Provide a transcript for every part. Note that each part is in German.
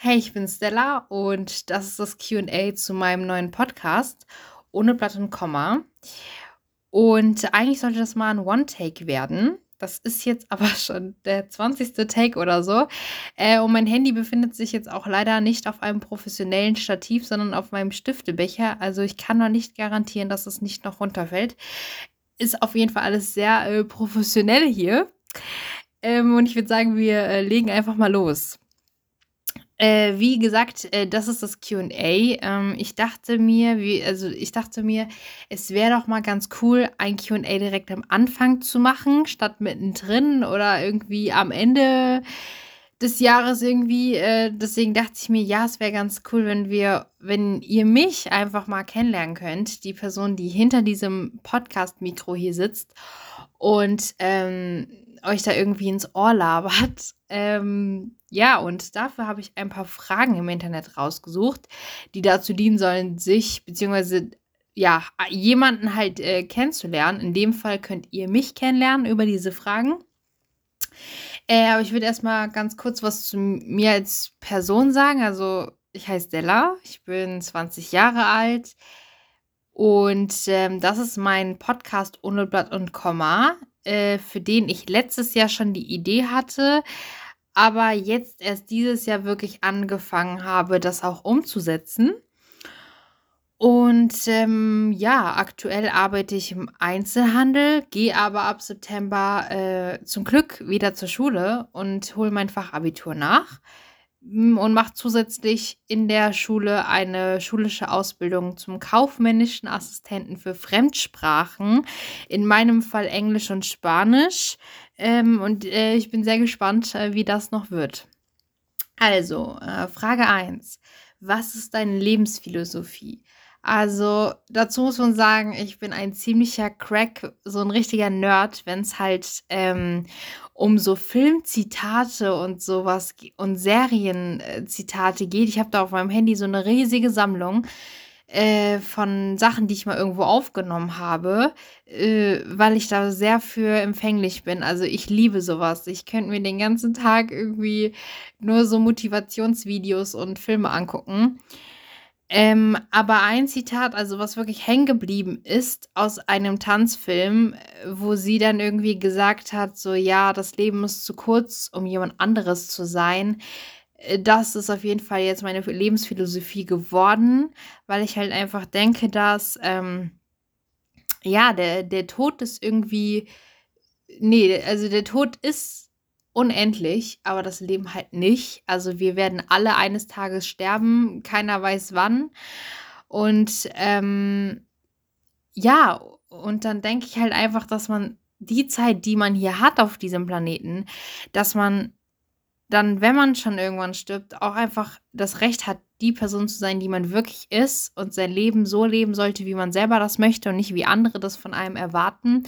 Hey, ich bin Stella und das ist das QA zu meinem neuen Podcast ohne Blatt und Komma. Und eigentlich sollte das mal ein One-Take werden. Das ist jetzt aber schon der 20. Take oder so. Äh, und mein Handy befindet sich jetzt auch leider nicht auf einem professionellen Stativ, sondern auf meinem Stiftebecher. Also ich kann noch nicht garantieren, dass es nicht noch runterfällt. Ist auf jeden Fall alles sehr äh, professionell hier. Ähm, und ich würde sagen, wir äh, legen einfach mal los. Äh, wie gesagt, äh, das ist das QA. Ähm, ich dachte mir, wie, also ich dachte mir, es wäre doch mal ganz cool, ein QA direkt am Anfang zu machen, statt mittendrin oder irgendwie am Ende des Jahres irgendwie. Äh, deswegen dachte ich mir, ja, es wäre ganz cool, wenn wir, wenn ihr mich einfach mal kennenlernen könnt, die Person, die hinter diesem Podcast-Mikro hier sitzt und ähm, euch da irgendwie ins Ohr labert. Ähm, ja, und dafür habe ich ein paar Fragen im Internet rausgesucht, die dazu dienen sollen, sich beziehungsweise ja, jemanden halt äh, kennenzulernen. In dem Fall könnt ihr mich kennenlernen über diese Fragen. Äh, aber ich würde erstmal ganz kurz was zu mir als Person sagen. Also, ich heiße Della, ich bin 20 Jahre alt und ähm, das ist mein Podcast ohne Blatt und Komma. Äh, für den ich letztes Jahr schon die Idee hatte, aber jetzt erst dieses Jahr wirklich angefangen habe, das auch umzusetzen. Und ähm, ja, aktuell arbeite ich im Einzelhandel, gehe aber ab September äh, zum Glück wieder zur Schule und hole mein Fachabitur nach. Und macht zusätzlich in der Schule eine schulische Ausbildung zum kaufmännischen Assistenten für Fremdsprachen. In meinem Fall Englisch und Spanisch. Ähm, und äh, ich bin sehr gespannt, äh, wie das noch wird. Also, äh, Frage 1. Was ist deine Lebensphilosophie? Also dazu muss man sagen, ich bin ein ziemlicher Crack, so ein richtiger Nerd, wenn es halt ähm, um so Filmzitate und sowas und Serienzitate geht. Ich habe da auf meinem Handy so eine riesige Sammlung äh, von Sachen, die ich mal irgendwo aufgenommen habe, äh, weil ich da sehr für empfänglich bin. Also ich liebe sowas. Ich könnte mir den ganzen Tag irgendwie nur so Motivationsvideos und Filme angucken. Ähm, aber ein Zitat, also was wirklich hängen geblieben ist aus einem Tanzfilm, wo sie dann irgendwie gesagt hat, so ja, das Leben ist zu kurz, um jemand anderes zu sein. Äh, das ist auf jeden Fall jetzt meine Lebensphilosophie geworden, weil ich halt einfach denke, dass ähm, ja, der, der Tod ist irgendwie, nee, also der Tod ist unendlich, aber das Leben halt nicht. Also wir werden alle eines Tages sterben, keiner weiß wann. Und ähm, ja, und dann denke ich halt einfach, dass man die Zeit, die man hier hat auf diesem Planeten, dass man dann, wenn man schon irgendwann stirbt, auch einfach das Recht hat, die Person zu sein, die man wirklich ist und sein Leben so leben sollte, wie man selber das möchte und nicht wie andere das von einem erwarten.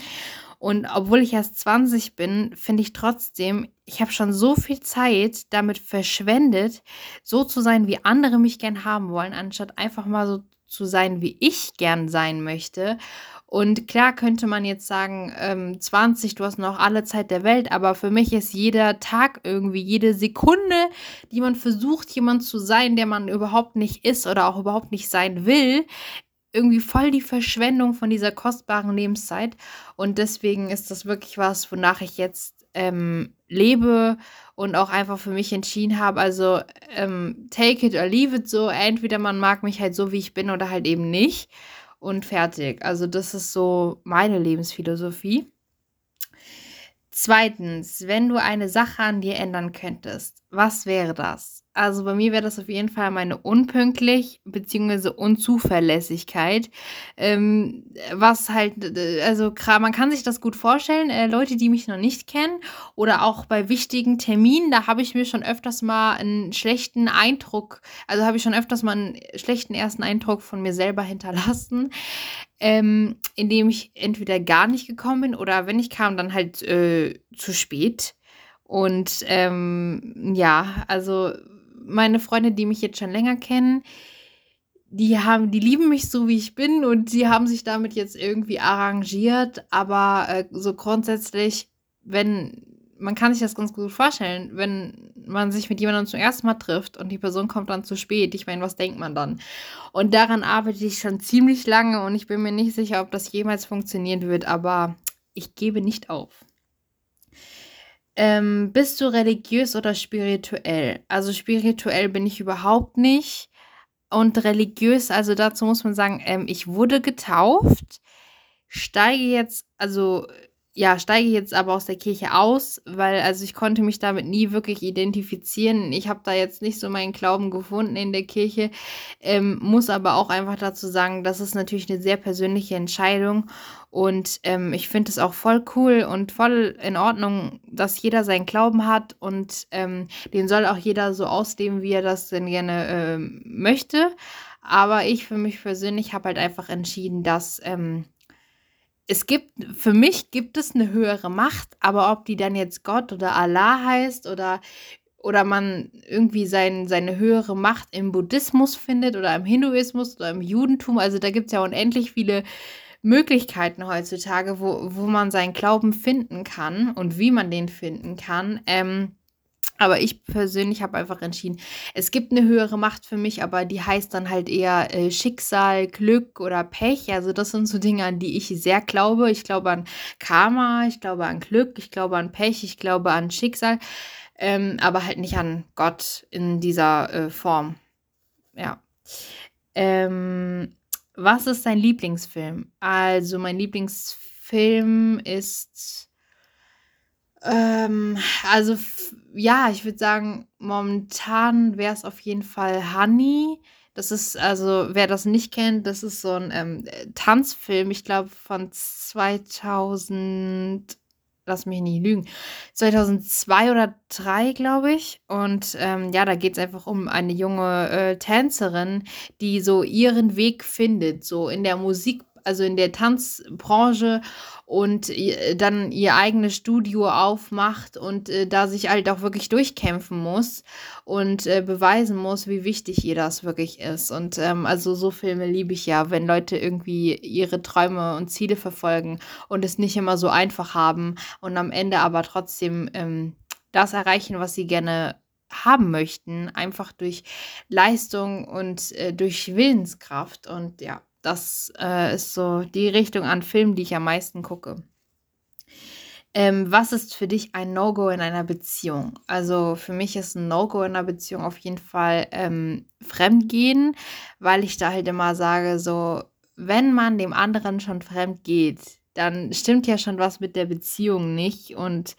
Und obwohl ich erst 20 bin, finde ich trotzdem, ich habe schon so viel Zeit damit verschwendet, so zu sein, wie andere mich gern haben wollen, anstatt einfach mal so zu sein, wie ich gern sein möchte. Und klar könnte man jetzt sagen, ähm, 20, du hast noch alle Zeit der Welt, aber für mich ist jeder Tag irgendwie, jede Sekunde, die man versucht, jemand zu sein, der man überhaupt nicht ist oder auch überhaupt nicht sein will, irgendwie voll die Verschwendung von dieser kostbaren Lebenszeit. Und deswegen ist das wirklich was, wonach ich jetzt ähm, lebe und auch einfach für mich entschieden habe. Also ähm, take it or leave it so. Entweder man mag mich halt so, wie ich bin oder halt eben nicht. Und fertig. Also das ist so meine Lebensphilosophie. Zweitens, wenn du eine Sache an dir ändern könntest, was wäre das? Also bei mir wäre das auf jeden Fall meine Unpünktlich bzw. Unzuverlässigkeit. Ähm, was halt, also man kann sich das gut vorstellen, äh, Leute, die mich noch nicht kennen oder auch bei wichtigen Terminen, da habe ich mir schon öfters mal einen schlechten Eindruck, also habe ich schon öfters mal einen schlechten ersten Eindruck von mir selber hinterlassen, ähm, indem ich entweder gar nicht gekommen bin oder wenn ich kam, dann halt äh, zu spät. Und ähm, ja, also meine Freunde, die mich jetzt schon länger kennen, die haben, die lieben mich so, wie ich bin und sie haben sich damit jetzt irgendwie arrangiert. Aber äh, so grundsätzlich, wenn man kann sich das ganz gut vorstellen, wenn man sich mit jemandem zum ersten Mal trifft und die Person kommt dann zu spät. Ich meine, was denkt man dann? Und daran arbeite ich schon ziemlich lange und ich bin mir nicht sicher, ob das jemals funktionieren wird, aber ich gebe nicht auf. Ähm, bist du religiös oder spirituell? Also spirituell bin ich überhaupt nicht. Und religiös, also dazu muss man sagen, ähm, ich wurde getauft, steige jetzt, also ja, steige jetzt aber aus der Kirche aus, weil also ich konnte mich damit nie wirklich identifizieren. Ich habe da jetzt nicht so meinen Glauben gefunden in der Kirche, ähm, muss aber auch einfach dazu sagen, das ist natürlich eine sehr persönliche Entscheidung und ähm, ich finde es auch voll cool und voll in Ordnung, dass jeder seinen Glauben hat und ähm, den soll auch jeder so ausleben, wie er das denn gerne äh, möchte. Aber ich für mich persönlich habe halt einfach entschieden, dass ähm, es gibt, für mich gibt es eine höhere Macht, aber ob die dann jetzt Gott oder Allah heißt oder, oder man irgendwie sein, seine höhere Macht im Buddhismus findet oder im Hinduismus oder im Judentum, also da gibt es ja unendlich viele Möglichkeiten heutzutage, wo, wo man seinen Glauben finden kann und wie man den finden kann. Ähm, aber ich persönlich habe einfach entschieden, es gibt eine höhere Macht für mich, aber die heißt dann halt eher äh, Schicksal, Glück oder Pech. Also das sind so Dinge, an die ich sehr glaube. Ich glaube an Karma, ich glaube an Glück, ich glaube an Pech, ich glaube an Schicksal, ähm, aber halt nicht an Gott in dieser äh, Form. Ja. Ähm, was ist dein Lieblingsfilm? Also mein Lieblingsfilm ist ähm, also ja, ich würde sagen, momentan wäre es auf jeden Fall Honey. Das ist, also, wer das nicht kennt, das ist so ein ähm, Tanzfilm, ich glaube von 2000, lass mich nicht lügen, 2002 oder 2003, glaube ich. Und ähm, ja, da geht es einfach um eine junge äh, Tänzerin, die so ihren Weg findet, so in der Musik also in der Tanzbranche und dann ihr eigenes Studio aufmacht und äh, da sich halt auch wirklich durchkämpfen muss und äh, beweisen muss, wie wichtig ihr das wirklich ist. Und ähm, also so Filme liebe ich ja, wenn Leute irgendwie ihre Träume und Ziele verfolgen und es nicht immer so einfach haben und am Ende aber trotzdem ähm, das erreichen, was sie gerne haben möchten, einfach durch Leistung und äh, durch Willenskraft. Und ja, das äh, ist so die Richtung an Filmen, die ich am meisten gucke. Ähm, was ist für dich ein No-Go in einer Beziehung? Also für mich ist ein No-Go in einer Beziehung auf jeden Fall ähm, Fremdgehen, weil ich da halt immer sage, so, wenn man dem anderen schon fremd geht, dann stimmt ja schon was mit der Beziehung nicht. Und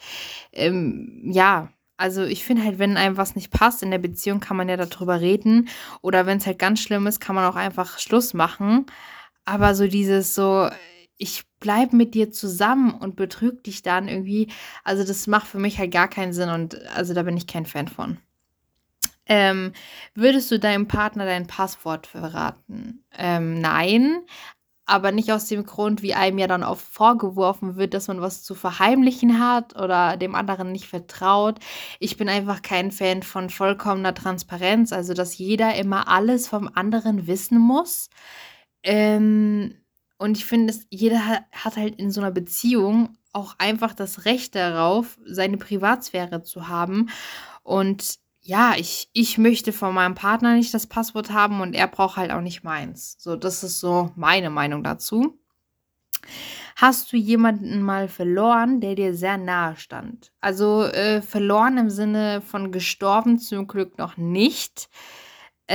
ähm, ja, also ich finde halt, wenn einem was nicht passt in der Beziehung, kann man ja darüber reden. Oder wenn es halt ganz schlimm ist, kann man auch einfach Schluss machen. Aber so dieses so, ich bleibe mit dir zusammen und betrüge dich dann irgendwie, also das macht für mich halt gar keinen Sinn und also da bin ich kein Fan von. Ähm, würdest du deinem Partner dein Passwort verraten? Ähm, nein, aber nicht aus dem Grund, wie einem ja dann oft vorgeworfen wird, dass man was zu verheimlichen hat oder dem anderen nicht vertraut. Ich bin einfach kein Fan von vollkommener Transparenz, also dass jeder immer alles vom anderen wissen muss. Ähm, und ich finde, jeder hat, halt in so einer Beziehung auch einfach das Recht darauf, seine Privatsphäre zu haben. Und ja, ich, ich möchte von meinem Partner nicht das Passwort haben und er braucht halt auch nicht meins. So, das ist so meine Meinung dazu. Hast du jemanden mal verloren, der dir sehr nahe stand? Also äh, verloren im Sinne von gestorben zum Glück noch nicht.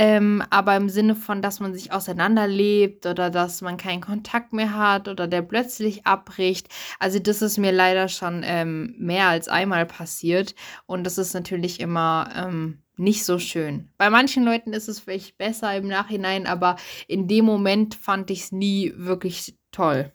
Ähm, aber im Sinne von, dass man sich auseinanderlebt oder dass man keinen Kontakt mehr hat oder der plötzlich abbricht. Also das ist mir leider schon ähm, mehr als einmal passiert und das ist natürlich immer ähm, nicht so schön. Bei manchen Leuten ist es vielleicht besser im Nachhinein, aber in dem Moment fand ich es nie wirklich toll.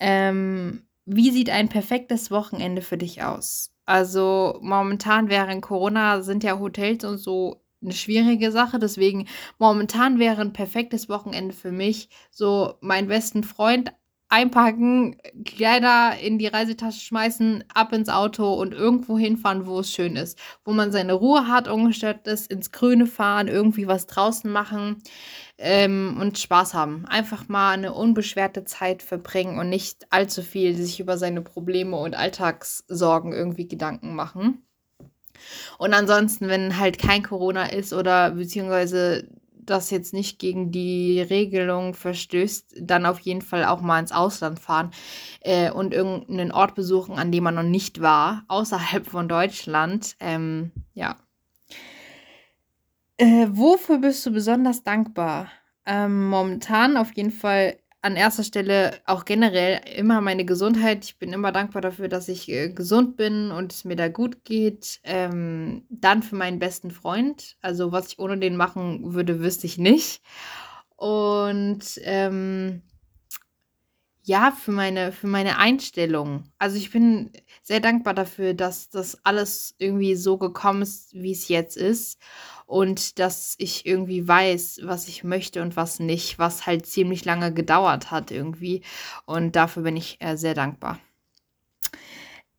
Ähm, wie sieht ein perfektes Wochenende für dich aus? Also momentan während Corona sind ja Hotels und so eine schwierige Sache. Deswegen momentan wäre ein perfektes Wochenende für mich, so meinen besten Freund einpacken, Kleider in die Reisetasche schmeißen, ab ins Auto und irgendwo hinfahren, wo es schön ist. Wo man seine Ruhe hat, ungestört ist, ins Grüne fahren, irgendwie was draußen machen ähm, und Spaß haben. Einfach mal eine unbeschwerte Zeit verbringen und nicht allzu viel sich über seine Probleme und Alltagssorgen irgendwie Gedanken machen. Und ansonsten, wenn halt kein Corona ist oder beziehungsweise das jetzt nicht gegen die Regelung verstößt, dann auf jeden Fall auch mal ins Ausland fahren äh, und irgendeinen Ort besuchen, an dem man noch nicht war, außerhalb von Deutschland. Ähm, ja. Äh, wofür bist du besonders dankbar? Ähm, momentan auf jeden Fall an erster Stelle auch generell immer meine Gesundheit. Ich bin immer dankbar dafür, dass ich äh, gesund bin und es mir da gut geht. Ähm, dann für meinen besten Freund. Also was ich ohne den machen würde, wüsste ich nicht. Und ähm, ja, für meine, für meine Einstellung. Also ich bin sehr dankbar dafür, dass das alles irgendwie so gekommen ist, wie es jetzt ist und dass ich irgendwie weiß, was ich möchte und was nicht, was halt ziemlich lange gedauert hat irgendwie. Und dafür bin ich äh, sehr dankbar.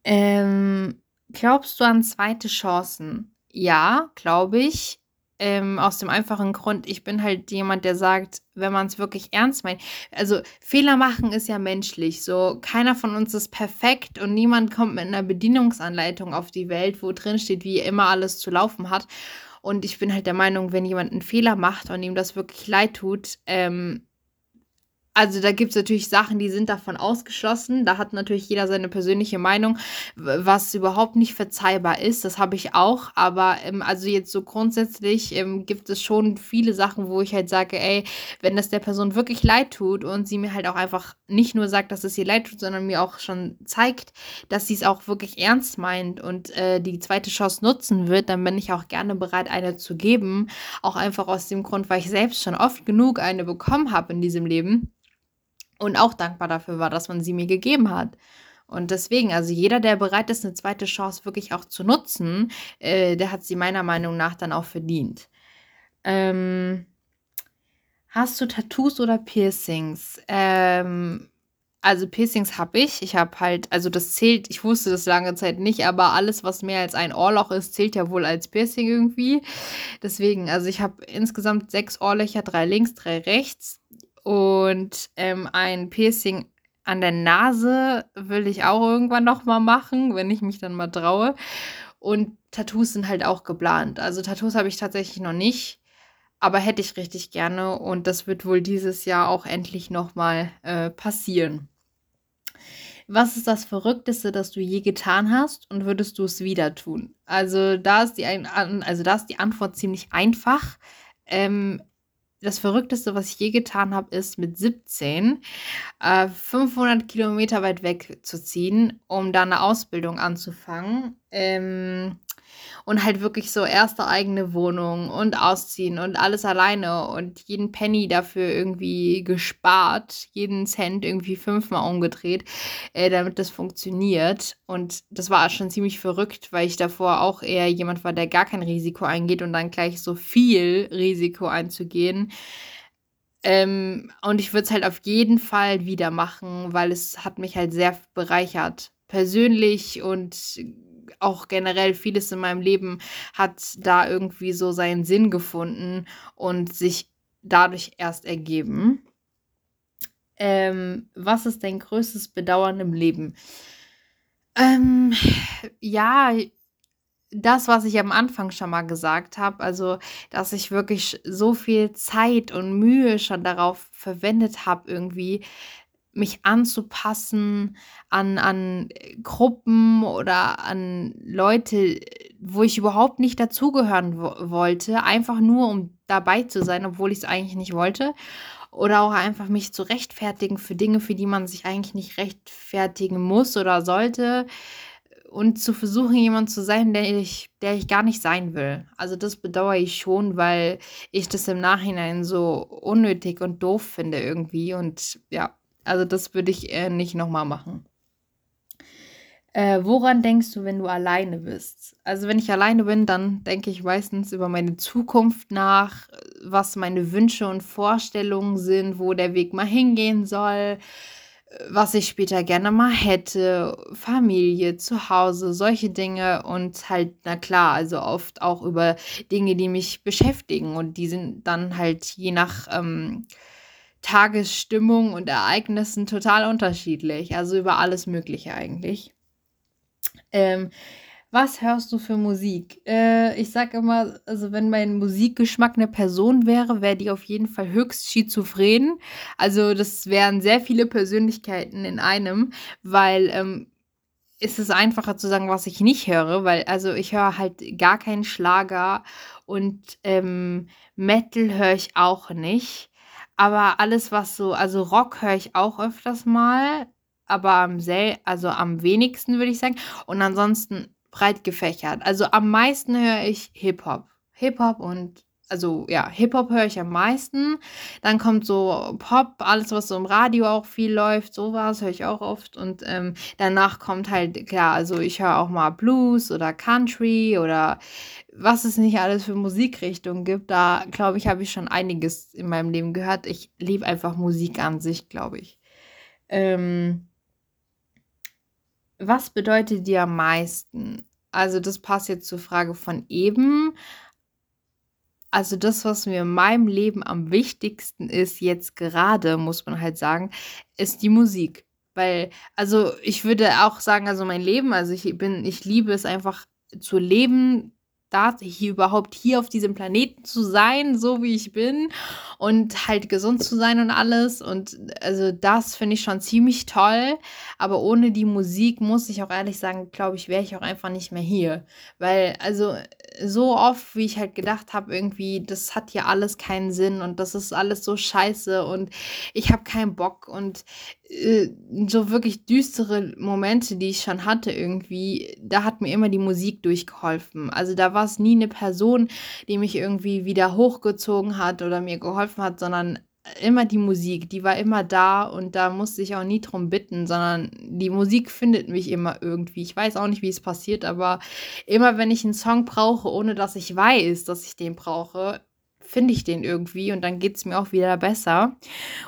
Ähm, glaubst du an zweite Chancen? Ja, glaube ich. Ähm, aus dem einfachen Grund, ich bin halt jemand, der sagt, wenn man es wirklich ernst meint, also Fehler machen ist ja menschlich. So, keiner von uns ist perfekt und niemand kommt mit einer Bedienungsanleitung auf die Welt, wo drin steht, wie immer alles zu laufen hat. Und ich bin halt der Meinung, wenn jemand einen Fehler macht und ihm das wirklich leid tut, ähm, also da gibt es natürlich Sachen, die sind davon ausgeschlossen. Da hat natürlich jeder seine persönliche Meinung, was überhaupt nicht verzeihbar ist. Das habe ich auch. Aber ähm, also jetzt so grundsätzlich ähm, gibt es schon viele Sachen, wo ich halt sage, ey, wenn das der Person wirklich leid tut und sie mir halt auch einfach nicht nur sagt, dass es ihr leid tut, sondern mir auch schon zeigt, dass sie es auch wirklich ernst meint und äh, die zweite Chance nutzen wird, dann bin ich auch gerne bereit, eine zu geben. Auch einfach aus dem Grund, weil ich selbst schon oft genug eine bekommen habe in diesem Leben und auch dankbar dafür war, dass man sie mir gegeben hat. Und deswegen, also jeder, der bereit ist, eine zweite Chance wirklich auch zu nutzen, äh, der hat sie meiner Meinung nach dann auch verdient. Ähm, hast du Tattoos oder Piercings? Ähm, also Piercings habe ich. Ich habe halt, also das zählt, ich wusste das lange Zeit nicht, aber alles, was mehr als ein Ohrloch ist, zählt ja wohl als Piercing irgendwie. Deswegen, also ich habe insgesamt sechs Ohrlöcher, drei links, drei rechts. Und ähm, ein Piercing an der Nase will ich auch irgendwann noch mal machen, wenn ich mich dann mal traue. Und Tattoos sind halt auch geplant. Also Tattoos habe ich tatsächlich noch nicht, aber hätte ich richtig gerne. Und das wird wohl dieses Jahr auch endlich noch mal äh, passieren. Was ist das Verrückteste, das du je getan hast und würdest du es wieder tun? Also da ist die, also da ist die Antwort ziemlich einfach. Ähm, das Verrückteste, was ich je getan habe, ist mit 17 äh, 500 Kilometer weit weg zu ziehen, um da eine Ausbildung anzufangen. Ähm, und halt wirklich so erste eigene Wohnung und ausziehen und alles alleine und jeden Penny dafür irgendwie gespart, jeden Cent irgendwie fünfmal umgedreht, äh, damit das funktioniert. Und das war schon ziemlich verrückt, weil ich davor auch eher jemand war, der gar kein Risiko eingeht und dann gleich so viel Risiko einzugehen. Ähm, und ich würde es halt auf jeden Fall wieder machen, weil es hat mich halt sehr bereichert. Persönlich und auch generell vieles in meinem Leben hat da irgendwie so seinen Sinn gefunden und sich dadurch erst ergeben. Ähm, was ist dein größtes Bedauern im Leben? Ähm, ja, das, was ich am Anfang schon mal gesagt habe, also dass ich wirklich so viel Zeit und Mühe schon darauf verwendet habe, irgendwie mich anzupassen an, an Gruppen oder an Leute, wo ich überhaupt nicht dazugehören wo wollte, einfach nur um dabei zu sein, obwohl ich es eigentlich nicht wollte. Oder auch einfach mich zu rechtfertigen für Dinge, für die man sich eigentlich nicht rechtfertigen muss oder sollte. Und zu versuchen, jemand zu sein, der ich, der ich gar nicht sein will. Also das bedauere ich schon, weil ich das im Nachhinein so unnötig und doof finde irgendwie. Und ja, also das würde ich äh, nicht nochmal machen. Äh, woran denkst du, wenn du alleine bist? Also wenn ich alleine bin, dann denke ich meistens über meine Zukunft nach, was meine Wünsche und Vorstellungen sind, wo der Weg mal hingehen soll, was ich später gerne mal hätte, Familie, zu Hause, solche Dinge und halt, na klar, also oft auch über Dinge, die mich beschäftigen und die sind dann halt je nach ähm, Tagesstimmung und Ereignissen total unterschiedlich, also über alles Mögliche eigentlich. Ähm, was hörst du für Musik? Äh, ich sage immer, also wenn mein Musikgeschmack eine Person wäre, wäre die auf jeden Fall höchst schizophren. Also das wären sehr viele Persönlichkeiten in einem, weil ähm, ist es einfacher zu sagen, was ich nicht höre, weil also ich höre halt gar keinen Schlager und ähm, Metal höre ich auch nicht. Aber alles, was so, also Rock höre ich auch öfters mal, aber am sel also am wenigsten würde ich sagen. Und ansonsten breit gefächert. Also am meisten höre ich Hip-Hop. Hip-Hop und also ja, Hip-Hop höre ich am meisten. Dann kommt so Pop, alles, was so im Radio auch viel läuft, sowas höre ich auch oft. Und ähm, danach kommt halt, klar, also ich höre auch mal Blues oder Country oder was es nicht alles für Musikrichtungen gibt. Da, glaube ich, habe ich schon einiges in meinem Leben gehört. Ich liebe einfach Musik an sich, glaube ich. Ähm, was bedeutet dir am meisten? Also, das passt jetzt zur Frage von eben. Also, das, was mir in meinem Leben am wichtigsten ist, jetzt gerade, muss man halt sagen, ist die Musik. Weil, also, ich würde auch sagen, also mein Leben, also ich bin, ich liebe es einfach zu leben, da hier überhaupt hier auf diesem Planeten zu sein, so wie ich bin und halt gesund zu sein und alles. Und also das finde ich schon ziemlich toll. Aber ohne die Musik muss ich auch ehrlich sagen, glaube ich, wäre ich auch einfach nicht mehr hier. Weil also so oft, wie ich halt gedacht habe, irgendwie, das hat hier alles keinen Sinn und das ist alles so scheiße und ich habe keinen Bock und so wirklich düstere Momente, die ich schon hatte irgendwie, da hat mir immer die Musik durchgeholfen. Also da war es nie eine Person, die mich irgendwie wieder hochgezogen hat oder mir geholfen hat, sondern immer die Musik, die war immer da und da musste ich auch nie drum bitten, sondern die Musik findet mich immer irgendwie. Ich weiß auch nicht, wie es passiert, aber immer wenn ich einen Song brauche, ohne dass ich weiß, dass ich den brauche, finde ich den irgendwie und dann geht es mir auch wieder besser.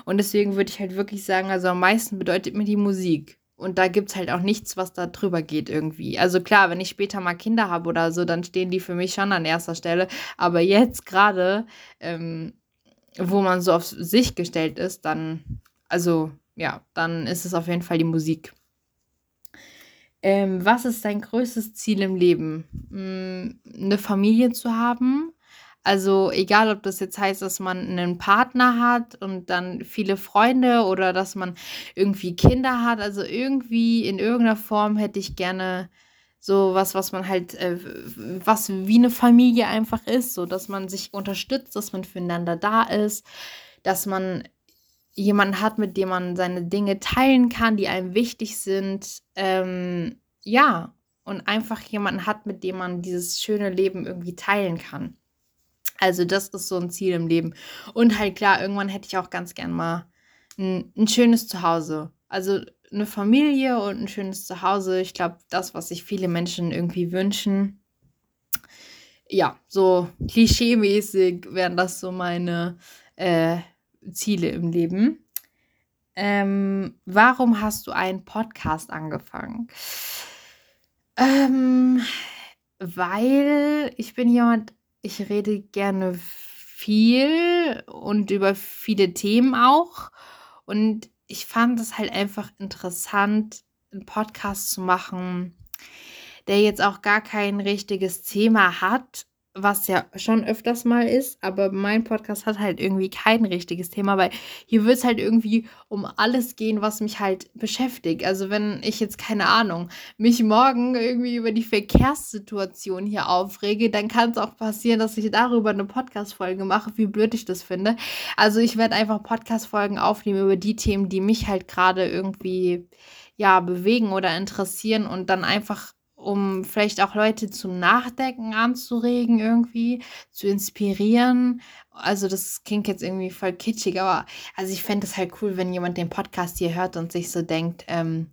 Und deswegen würde ich halt wirklich sagen, also am meisten bedeutet mir die Musik. Und da gibt es halt auch nichts, was da drüber geht irgendwie. Also klar, wenn ich später mal Kinder habe oder so, dann stehen die für mich schon an erster Stelle. Aber jetzt gerade ähm, wo man so auf sich gestellt ist, dann, also ja, dann ist es auf jeden Fall die Musik. Ähm, was ist dein größtes Ziel im Leben? Hm, eine Familie zu haben. Also egal, ob das jetzt heißt, dass man einen Partner hat und dann viele Freunde oder dass man irgendwie Kinder hat. Also irgendwie in irgendeiner Form hätte ich gerne so was, was man halt, äh, was wie eine Familie einfach ist, so dass man sich unterstützt, dass man füreinander da ist, dass man jemanden hat, mit dem man seine Dinge teilen kann, die einem wichtig sind. Ähm, ja, und einfach jemanden hat, mit dem man dieses schöne Leben irgendwie teilen kann. Also das ist so ein Ziel im Leben. Und halt klar, irgendwann hätte ich auch ganz gern mal ein, ein schönes Zuhause. Also eine Familie und ein schönes Zuhause. Ich glaube, das, was sich viele Menschen irgendwie wünschen. Ja, so klischeemäßig wären das so meine äh, Ziele im Leben. Ähm, warum hast du einen Podcast angefangen? Ähm, weil ich bin jemand, ich rede gerne viel und über viele Themen auch. Und ich fand es halt einfach interessant, einen Podcast zu machen, der jetzt auch gar kein richtiges Thema hat, was ja schon öfters mal ist, aber mein Podcast hat halt irgendwie kein richtiges Thema, weil hier wird es halt irgendwie um alles gehen, was mich halt beschäftigt. Also wenn ich jetzt keine Ahnung, mich morgen irgendwie über die Verkehrssituation hier aufrege, dann kann es auch passieren, dass ich darüber eine Podcast-Folge mache, wie blöd ich das finde. Also ich werde einfach Podcast-Folgen aufnehmen über die Themen, die mich halt gerade irgendwie ja bewegen oder interessieren und dann einfach um vielleicht auch Leute zum Nachdenken anzuregen, irgendwie, zu inspirieren. Also, das klingt jetzt irgendwie voll kitschig, aber also ich fände es halt cool, wenn jemand den Podcast hier hört und sich so denkt, ähm,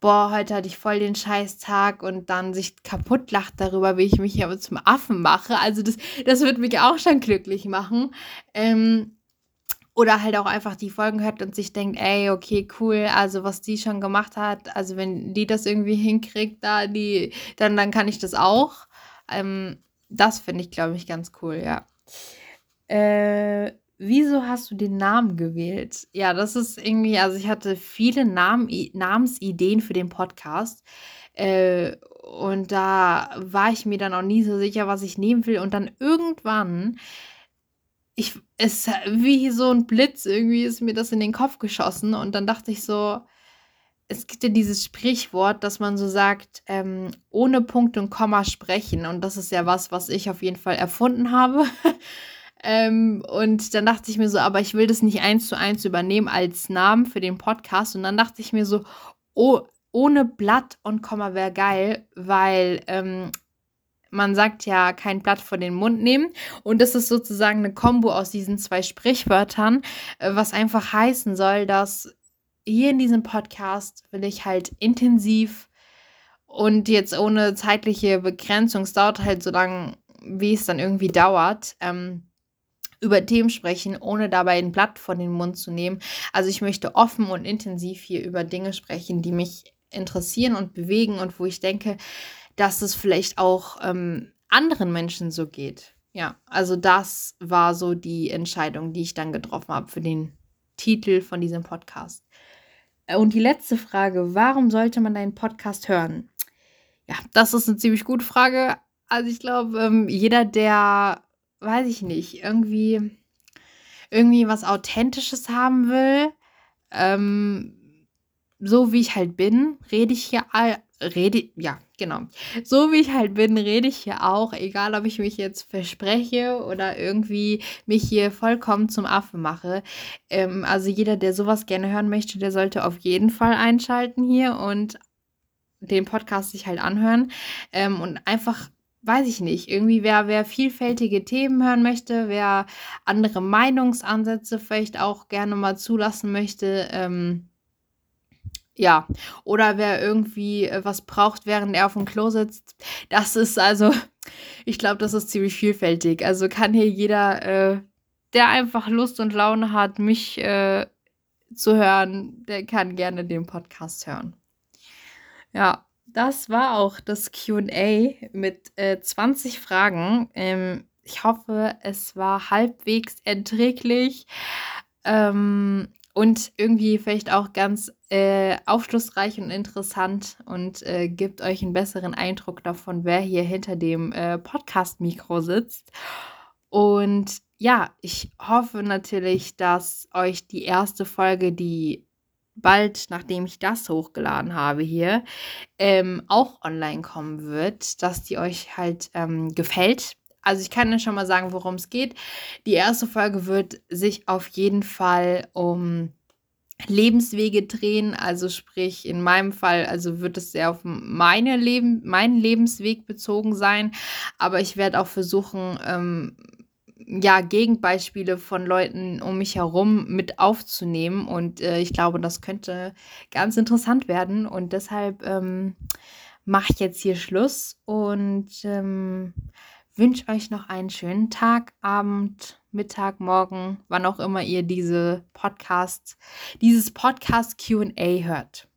boah, heute hatte ich voll den Scheißtag und dann sich kaputt lacht darüber, wie ich mich hier zum Affen mache. Also, das, das würde mich auch schon glücklich machen. Ähm, oder halt auch einfach die Folgen hört und sich denkt, ey, okay, cool, also was die schon gemacht hat, also wenn die das irgendwie hinkriegt, da die, dann, dann kann ich das auch. Ähm, das finde ich, glaube ich, ganz cool, ja. Äh, wieso hast du den Namen gewählt? Ja, das ist irgendwie, also ich hatte viele Namen, Namensideen für den Podcast. Äh, und da war ich mir dann auch nie so sicher, was ich nehmen will. Und dann irgendwann, ich, es wie so ein Blitz, irgendwie ist mir das in den Kopf geschossen. Und dann dachte ich so, es gibt ja dieses Sprichwort, dass man so sagt, ähm, ohne Punkt und Komma sprechen. Und das ist ja was, was ich auf jeden Fall erfunden habe. ähm, und dann dachte ich mir so, aber ich will das nicht eins zu eins übernehmen als Namen für den Podcast. Und dann dachte ich mir so, oh, ohne Blatt und Komma wäre geil, weil ähm, man sagt ja kein Blatt vor den Mund nehmen. Und das ist sozusagen eine Kombo aus diesen zwei Sprichwörtern, äh, was einfach heißen soll, dass hier in diesem Podcast will ich halt intensiv und jetzt ohne zeitliche Begrenzung, es dauert halt so lange, wie es dann irgendwie dauert, ähm, über Themen sprechen, ohne dabei ein Blatt vor den Mund zu nehmen. Also ich möchte offen und intensiv hier über Dinge sprechen, die mich interessieren und bewegen und wo ich denke, dass es vielleicht auch ähm, anderen Menschen so geht. Ja, also das war so die Entscheidung, die ich dann getroffen habe für den Titel von diesem Podcast. Äh, und die letzte Frage, warum sollte man deinen Podcast hören? Ja, das ist eine ziemlich gute Frage. Also ich glaube, ähm, jeder, der, weiß ich nicht, irgendwie, irgendwie was Authentisches haben will, ähm, so wie ich halt bin, rede ich hier all, rede, ja, genau. So wie ich halt bin, rede ich hier auch, egal ob ich mich jetzt verspreche oder irgendwie mich hier vollkommen zum Affe mache. Ähm, also jeder, der sowas gerne hören möchte, der sollte auf jeden Fall einschalten hier und den Podcast sich halt anhören ähm, und einfach weiß ich nicht, irgendwie wer, wer vielfältige Themen hören möchte, wer andere Meinungsansätze vielleicht auch gerne mal zulassen möchte, ähm, ja, oder wer irgendwie äh, was braucht, während er auf dem Klo sitzt. Das ist also, ich glaube, das ist ziemlich vielfältig. Also kann hier jeder, äh, der einfach Lust und Laune hat, mich äh, zu hören, der kann gerne den Podcast hören. Ja, das war auch das QA mit äh, 20 Fragen. Ähm, ich hoffe, es war halbwegs erträglich. Ähm, und irgendwie vielleicht auch ganz äh, aufschlussreich und interessant und äh, gibt euch einen besseren Eindruck davon, wer hier hinter dem äh, Podcast-Mikro sitzt. Und ja, ich hoffe natürlich, dass euch die erste Folge, die bald, nachdem ich das hochgeladen habe hier, ähm, auch online kommen wird, dass die euch halt ähm, gefällt also ich kann ja schon mal sagen, worum es geht. Die erste Folge wird sich auf jeden Fall um Lebenswege drehen, also sprich in meinem Fall, also wird es sehr auf meine Leben, meinen Lebensweg bezogen sein, aber ich werde auch versuchen, ähm, ja, Gegenbeispiele von Leuten um mich herum mit aufzunehmen. Und äh, ich glaube, das könnte ganz interessant werden. Und deshalb ähm, mache ich jetzt hier Schluss. Und ähm, wünsche euch noch einen schönen Tag, Abend, Mittag, Morgen, wann auch immer ihr diese Podcasts, dieses Podcast QA hört.